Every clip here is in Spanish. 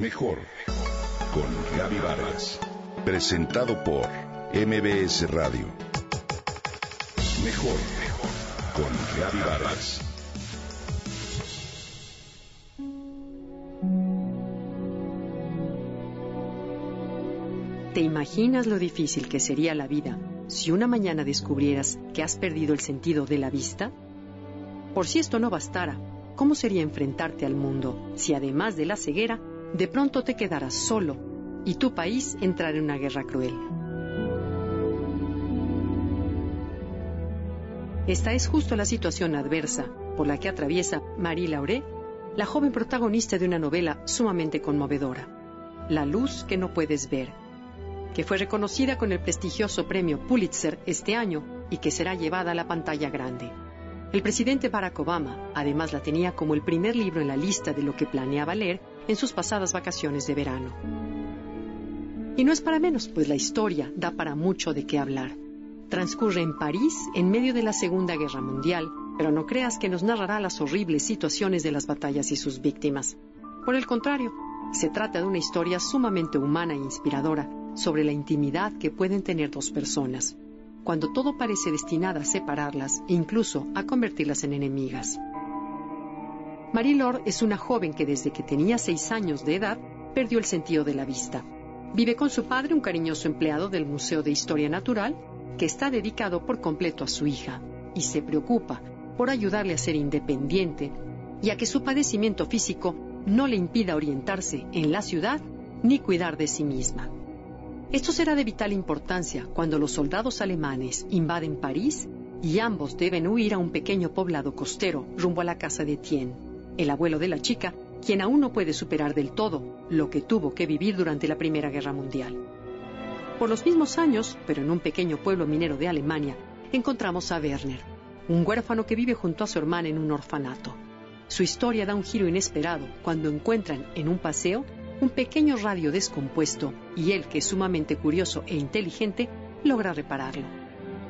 Mejor con Gaby Vargas. Presentado por MBS Radio. Mejor con Gaby Vargas. ¿Te imaginas lo difícil que sería la vida si una mañana descubrieras que has perdido el sentido de la vista? Por si esto no bastara, ¿cómo sería enfrentarte al mundo si además de la ceguera, de pronto te quedaras solo y tu país entrara en una guerra cruel? Esta es justo la situación adversa por la que atraviesa Marie Lauré, la joven protagonista de una novela sumamente conmovedora, La luz que no puedes ver, que fue reconocida con el prestigioso premio Pulitzer este año y que será llevada a la pantalla grande. El presidente Barack Obama además la tenía como el primer libro en la lista de lo que planeaba leer en sus pasadas vacaciones de verano. Y no es para menos, pues la historia da para mucho de qué hablar. Transcurre en París en medio de la Segunda Guerra Mundial, pero no creas que nos narrará las horribles situaciones de las batallas y sus víctimas. Por el contrario, se trata de una historia sumamente humana e inspiradora sobre la intimidad que pueden tener dos personas, cuando todo parece destinado a separarlas e incluso a convertirlas en enemigas. Marie Laure es una joven que desde que tenía seis años de edad perdió el sentido de la vista. Vive con su padre, un cariñoso empleado del Museo de Historia Natural, que está dedicado por completo a su hija y se preocupa por ayudarle a ser independiente y a que su padecimiento físico no le impida orientarse en la ciudad ni cuidar de sí misma. Esto será de vital importancia cuando los soldados alemanes invaden París y ambos deben huir a un pequeño poblado costero rumbo a la casa de Etienne, el abuelo de la chica, quien aún no puede superar del todo lo que tuvo que vivir durante la Primera Guerra Mundial. Por los mismos años, pero en un pequeño pueblo minero de Alemania, encontramos a Werner, un huérfano que vive junto a su hermana en un orfanato. Su historia da un giro inesperado cuando encuentran en un paseo un pequeño radio descompuesto y él, que es sumamente curioso e inteligente, logra repararlo.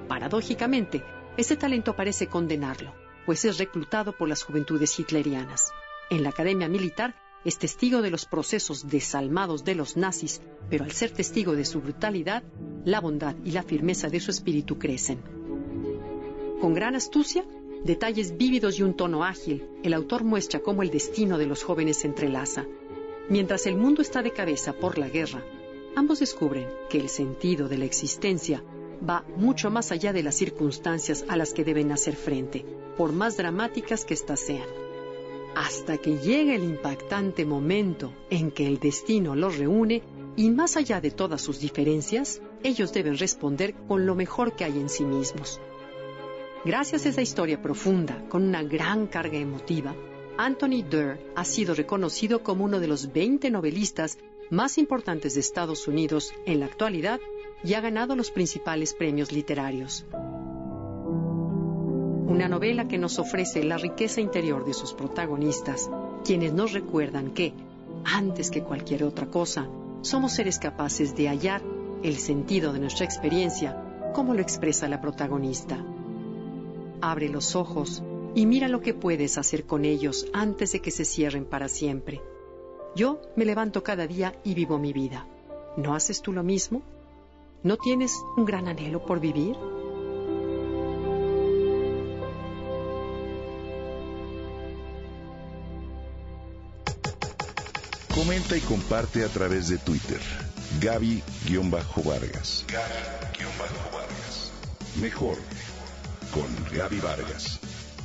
Paradójicamente, ese talento parece condenarlo, pues es reclutado por las juventudes hitlerianas. En la academia militar es testigo de los procesos desalmados de los nazis, pero al ser testigo de su brutalidad, la bondad y la firmeza de su espíritu crecen. Con gran astucia, detalles vívidos y un tono ágil, el autor muestra cómo el destino de los jóvenes se entrelaza, Mientras el mundo está de cabeza por la guerra, ambos descubren que el sentido de la existencia va mucho más allá de las circunstancias a las que deben hacer frente, por más dramáticas que éstas sean. Hasta que llega el impactante momento en que el destino los reúne y más allá de todas sus diferencias, ellos deben responder con lo mejor que hay en sí mismos. Gracias a esa historia profunda, con una gran carga emotiva, Anthony Durr ha sido reconocido como uno de los 20 novelistas más importantes de Estados Unidos en la actualidad y ha ganado los principales premios literarios. Una novela que nos ofrece la riqueza interior de sus protagonistas, quienes nos recuerdan que, antes que cualquier otra cosa, somos seres capaces de hallar el sentido de nuestra experiencia, como lo expresa la protagonista. Abre los ojos y mira lo que puedes hacer con ellos antes de que se cierren para siempre. Yo me levanto cada día y vivo mi vida. ¿No haces tú lo mismo? ¿No tienes un gran anhelo por vivir? Comenta y comparte a través de Twitter. Gaby-Vargas. Gaby-Vargas. Mejor con Gaby Vargas